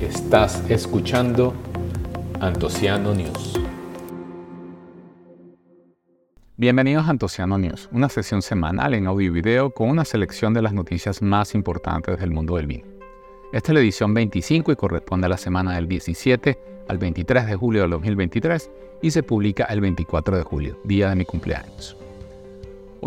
Estás escuchando Antociano News. Bienvenidos a Antociano News, una sesión semanal en audio y video con una selección de las noticias más importantes del mundo del vino. Esta es la edición 25 y corresponde a la semana del 17 al 23 de julio de 2023 y se publica el 24 de julio, día de mi cumpleaños.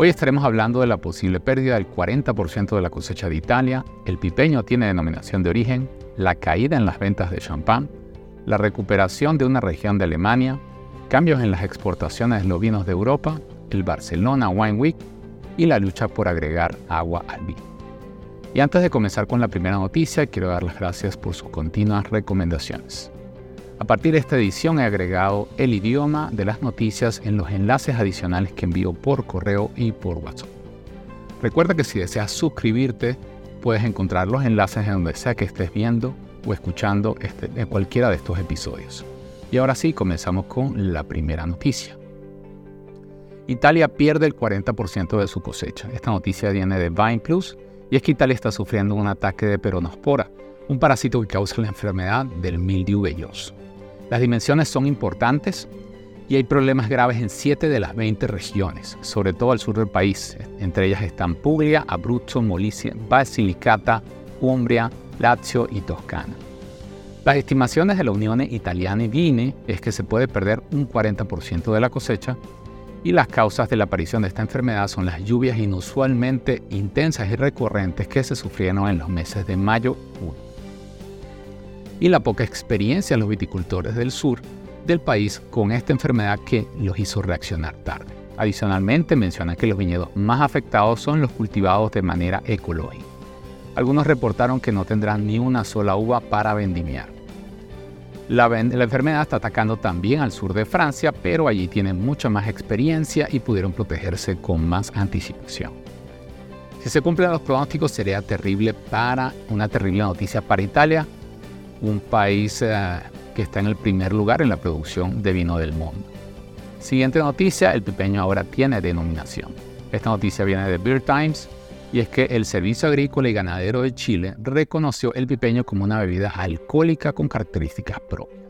Hoy estaremos hablando de la posible pérdida del 40% de la cosecha de Italia, el pipeño tiene denominación de origen, la caída en las ventas de champán, la recuperación de una región de Alemania, cambios en las exportaciones de los vinos de Europa, el Barcelona Wine Week y la lucha por agregar agua al vino. Y antes de comenzar con la primera noticia, quiero dar las gracias por sus continuas recomendaciones. A partir de esta edición he agregado el idioma de las noticias en los enlaces adicionales que envío por correo y por WhatsApp. Recuerda que si deseas suscribirte, puedes encontrar los enlaces en donde sea que estés viendo o escuchando este, en cualquiera de estos episodios. Y ahora sí, comenzamos con la primera noticia. Italia pierde el 40% de su cosecha. Esta noticia viene de Vine Plus y es que Italia está sufriendo un ataque de peronospora, un parásito que causa la enfermedad del mildiu velloso. Las dimensiones son importantes y hay problemas graves en 7 de las 20 regiones, sobre todo al sur del país. Entre ellas están Puglia, Abruzzo, Molise, Basilicata, Umbria, Lazio y Toscana. Las estimaciones de la Unión Italiana y Vine es que se puede perder un 40% de la cosecha y las causas de la aparición de esta enfermedad son las lluvias inusualmente intensas y recurrentes que se sufrieron en los meses de mayo y junio y la poca experiencia de los viticultores del sur del país con esta enfermedad que los hizo reaccionar tarde. Adicionalmente mencionan que los viñedos más afectados son los cultivados de manera ecológica. Algunos reportaron que no tendrán ni una sola uva para vendimiar. La, la, enfermedad está atacando también al sur de Francia, pero allí tienen mucha más experiencia y pudieron protegerse con más anticipación. Si se cumplen los pronósticos sería terrible para una terrible noticia para Italia, un país eh, que está en el primer lugar en la producción de vino del mundo. Siguiente noticia, el pipeño ahora tiene denominación. Esta noticia viene de Beer Times y es que el Servicio Agrícola y Ganadero de Chile reconoció el pipeño como una bebida alcohólica con características propias.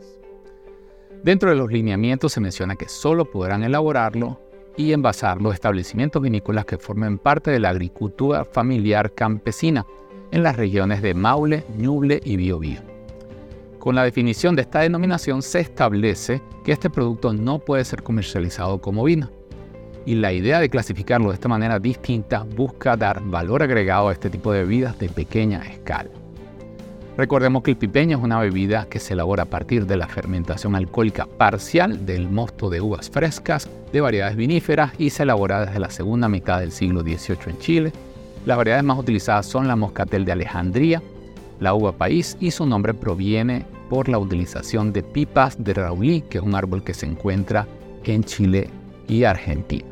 Dentro de los lineamientos se menciona que solo podrán elaborarlo y envasar los establecimientos vinícolas que formen parte de la agricultura familiar campesina en las regiones de Maule, Ñuble y Biobío. Con la definición de esta denominación se establece que este producto no puede ser comercializado como vino. Y la idea de clasificarlo de esta manera distinta busca dar valor agregado a este tipo de bebidas de pequeña escala. Recordemos que el pipeño es una bebida que se elabora a partir de la fermentación alcohólica parcial del mosto de uvas frescas de variedades viníferas y se elabora desde la segunda mitad del siglo XVIII en Chile. Las variedades más utilizadas son la moscatel de Alejandría, la uva país y su nombre proviene por la utilización de pipas de raulí, que es un árbol que se encuentra en Chile y Argentina.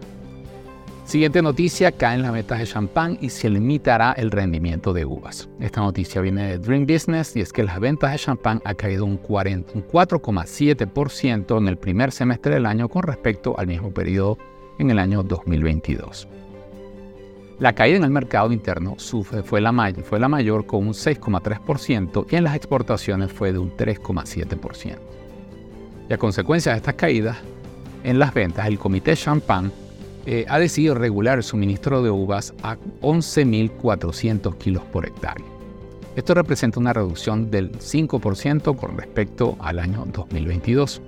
Siguiente noticia, caen las metas de champán y se limitará el rendimiento de uvas. Esta noticia viene de Dream Business y es que las ventas de champán han caído un 4,7% en el primer semestre del año con respecto al mismo periodo en el año 2022. La caída en el mercado interno fue la, mayor con un 6,3% y en las exportaciones fue de un 3,7%. Y a consecuencia de estas caídas en las ventas, el Comité Champagne eh, ha decidido regular el suministro de uvas a 11.400 kilos por hectárea. Esto representa una reducción del 5% con respecto al año 2022.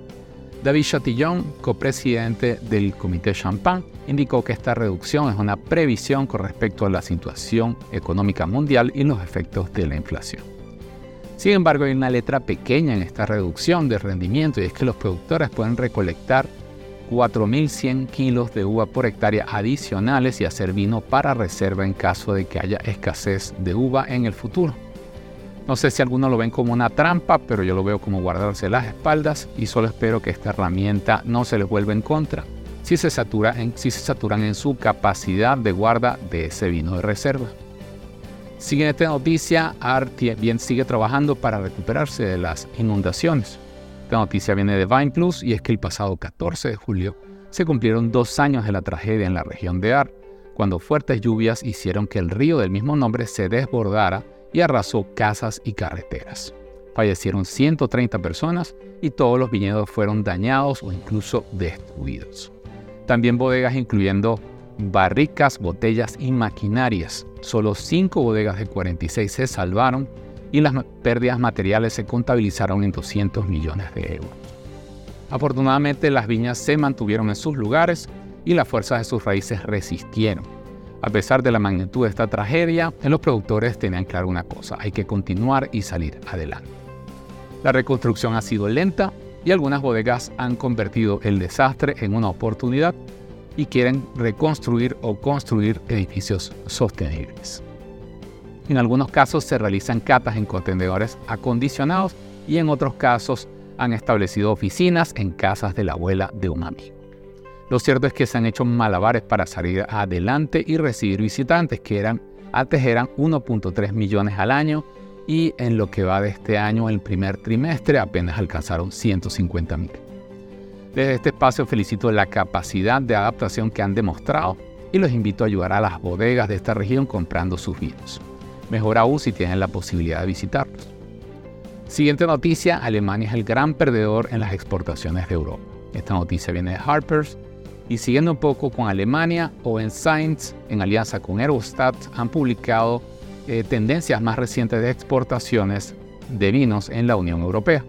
David Chatillon, copresidente del Comité Champagne, indicó que esta reducción es una previsión con respecto a la situación económica mundial y los efectos de la inflación. Sin embargo, hay una letra pequeña en esta reducción de rendimiento y es que los productores pueden recolectar 4.100 kilos de uva por hectárea adicionales y hacer vino para reserva en caso de que haya escasez de uva en el futuro. No sé si algunos lo ven como una trampa, pero yo lo veo como guardarse las espaldas y solo espero que esta herramienta no se les vuelva en contra si se, en, si se saturan en su capacidad de guarda de ese vino de reserva. Siguiente noticia, ART bien sigue trabajando para recuperarse de las inundaciones. Esta noticia viene de Vine Plus y es que el pasado 14 de julio se cumplieron dos años de la tragedia en la región de ART, cuando fuertes lluvias hicieron que el río del mismo nombre se desbordara y arrasó casas y carreteras. Fallecieron 130 personas y todos los viñedos fueron dañados o incluso destruidos. También bodegas incluyendo barricas, botellas y maquinarias. Solo 5 bodegas de 46 se salvaron y las pérdidas materiales se contabilizaron en 200 millones de euros. Afortunadamente las viñas se mantuvieron en sus lugares y las fuerzas de sus raíces resistieron. A pesar de la magnitud de esta tragedia, los productores tenían claro una cosa, hay que continuar y salir adelante. La reconstrucción ha sido lenta y algunas bodegas han convertido el desastre en una oportunidad y quieren reconstruir o construir edificios sostenibles. En algunos casos se realizan catas en contenedores acondicionados y en otros casos han establecido oficinas en casas de la abuela de un amigo. Lo cierto es que se han hecho malabares para salir adelante y recibir visitantes que eran, antes eran 1.3 millones al año y en lo que va de este año, el primer trimestre, apenas alcanzaron 150 mil. Desde este espacio felicito la capacidad de adaptación que han demostrado y los invito a ayudar a las bodegas de esta región comprando sus vinos. Mejor aún si tienen la posibilidad de visitarlos. Siguiente noticia, Alemania es el gran perdedor en las exportaciones de Europa. Esta noticia viene de Harper's y siguiendo un poco con Alemania, Owen Science, en alianza con Eurostat, han publicado eh, tendencias más recientes de exportaciones de vinos en la Unión Europea.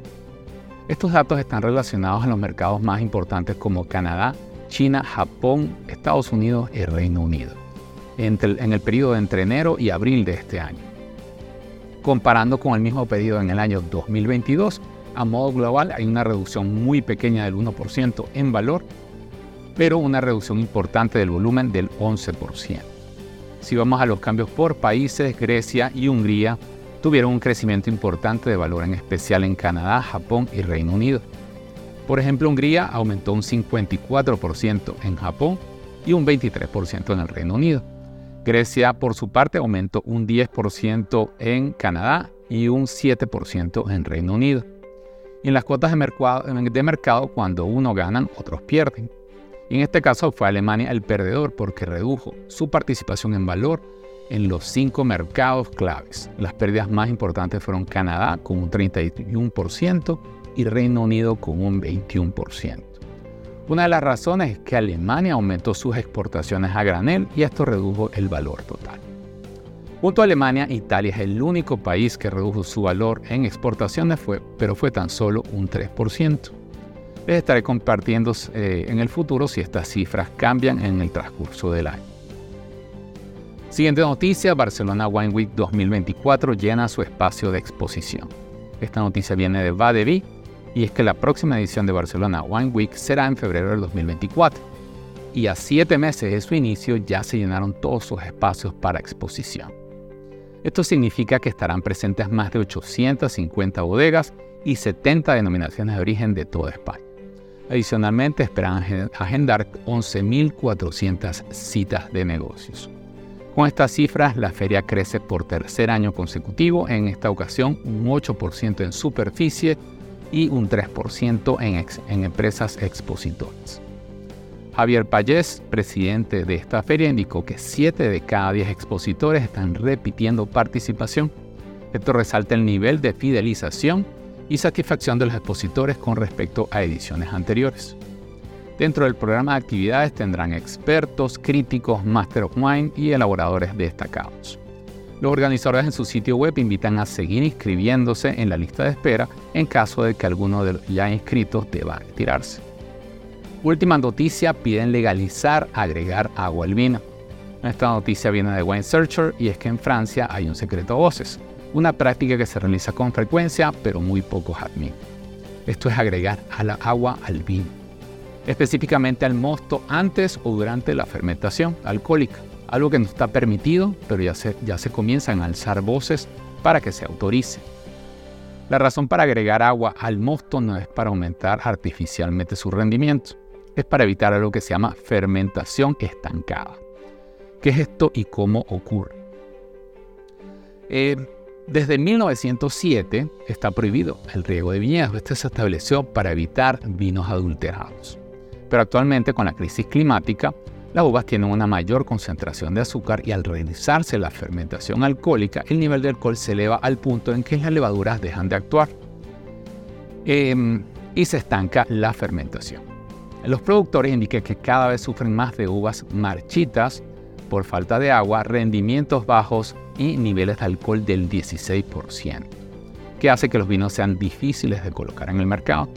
Estos datos están relacionados a los mercados más importantes como Canadá, China, Japón, Estados Unidos y Reino Unido, en el periodo entre enero y abril de este año. Comparando con el mismo periodo en el año 2022, a modo global hay una reducción muy pequeña del 1% en valor, pero una reducción importante del volumen del 11%. Si vamos a los cambios por países, Grecia y Hungría tuvieron un crecimiento importante de valor, en especial en Canadá, Japón y Reino Unido. Por ejemplo, Hungría aumentó un 54% en Japón y un 23% en el Reino Unido. Grecia, por su parte, aumentó un 10% en Canadá y un 7% en Reino Unido. Y en las cuotas de mercado, de mercado, cuando uno ganan, otros pierden. Y en este caso fue Alemania el perdedor porque redujo su participación en valor en los cinco mercados claves. Las pérdidas más importantes fueron Canadá con un 31% y Reino Unido con un 21%. Una de las razones es que Alemania aumentó sus exportaciones a granel y esto redujo el valor total. Junto a Alemania, Italia es el único país que redujo su valor en exportaciones, pero fue tan solo un 3%. Les estaré compartiendo eh, en el futuro si estas cifras cambian en el transcurso del año. Siguiente noticia, Barcelona Wine Week 2024 llena su espacio de exposición. Esta noticia viene de Badevi y es que la próxima edición de Barcelona Wine Week será en febrero del 2024. Y a siete meses de su inicio ya se llenaron todos sus espacios para exposición. Esto significa que estarán presentes más de 850 bodegas y 70 denominaciones de origen de toda España. Adicionalmente, esperan agendar 11.400 citas de negocios. Con estas cifras, la feria crece por tercer año consecutivo, en esta ocasión un 8% en superficie y un 3% en, en empresas expositoras. Javier Payés, presidente de esta feria, indicó que 7 de cada 10 expositores están repitiendo participación. Esto resalta el nivel de fidelización y satisfacción de los expositores con respecto a ediciones anteriores. Dentro del programa de actividades tendrán expertos, críticos, Master of Wine y elaboradores destacados. Los organizadores en su sitio web invitan a seguir inscribiéndose en la lista de espera en caso de que alguno de los ya inscritos deba retirarse. Última noticia, piden legalizar agregar agua al vino. Esta noticia viene de Wine Searcher y es que en Francia hay un secreto a voces, una práctica que se realiza con frecuencia pero muy pocos admiten. Esto es agregar a la agua al vino específicamente al mosto antes o durante la fermentación alcohólica, algo que no está permitido, pero ya se, ya se comienzan a alzar voces para que se autorice. La razón para agregar agua al mosto no es para aumentar artificialmente su rendimiento, es para evitar algo que se llama fermentación estancada. ¿Qué es esto y cómo ocurre? Eh, desde 1907 está prohibido el riego de viñedos. Este se estableció para evitar vinos adulterados pero actualmente con la crisis climática Las uvas tienen una mayor concentración de azúcar y al realizarse la fermentación alcohólica, el nivel de alcohol se eleva al punto en que las levaduras dejan de actuar em, y se estanca la fermentación. Los productores indican que cada vez sufren más de uvas marchitas por falta de agua, rendimientos bajos y niveles de alcohol del 16%, que hace que los vinos sean difíciles de colocar en el mercado.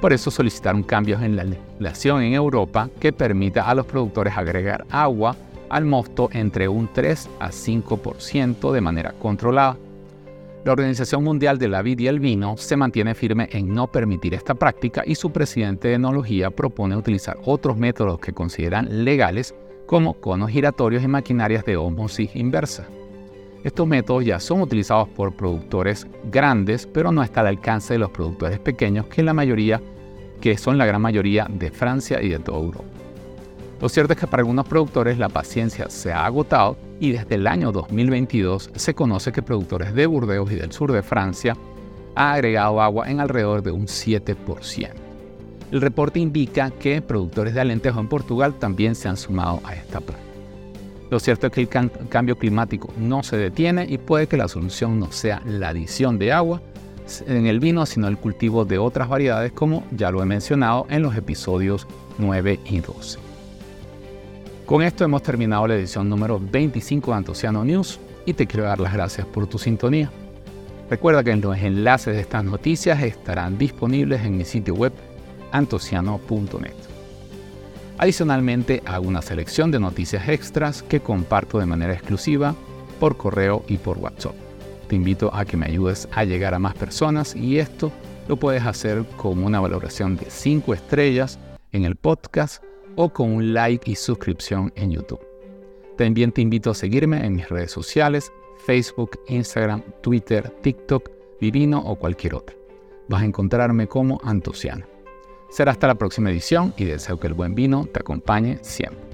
Por eso solicitaron cambios en la legislación en Europa que permita a los productores agregar agua al mosto entre un 3 a 5% de manera controlada. La Organización Mundial de la Vid y el Vino se mantiene firme en no permitir esta práctica y su presidente de enología propone utilizar otros métodos que consideran legales como conos giratorios y maquinarias de osmosis inversa. Estos métodos ya son utilizados por productores grandes, pero no está al alcance de los productores pequeños, que, la mayoría, que son la gran mayoría de Francia y de toda Europa. Lo cierto es que para algunos productores la paciencia se ha agotado y desde el año 2022 se conoce que productores de Burdeos y del sur de Francia han agregado agua en alrededor de un 7%. El reporte indica que productores de alentejo en Portugal también se han sumado a esta práctica. Lo cierto es que el cambio climático no se detiene y puede que la solución no sea la adición de agua en el vino, sino el cultivo de otras variedades como ya lo he mencionado en los episodios 9 y 12. Con esto hemos terminado la edición número 25 de Antociano News y te quiero dar las gracias por tu sintonía. Recuerda que los enlaces de estas noticias estarán disponibles en mi sitio web antociano.net. Adicionalmente, hago una selección de noticias extras que comparto de manera exclusiva por correo y por WhatsApp. Te invito a que me ayudes a llegar a más personas y esto lo puedes hacer con una valoración de 5 estrellas en el podcast o con un like y suscripción en YouTube. También te invito a seguirme en mis redes sociales, Facebook, Instagram, Twitter, TikTok, Vivino o cualquier otra. Vas a encontrarme como Antociano. Será hasta la próxima edición y deseo que el buen vino te acompañe siempre.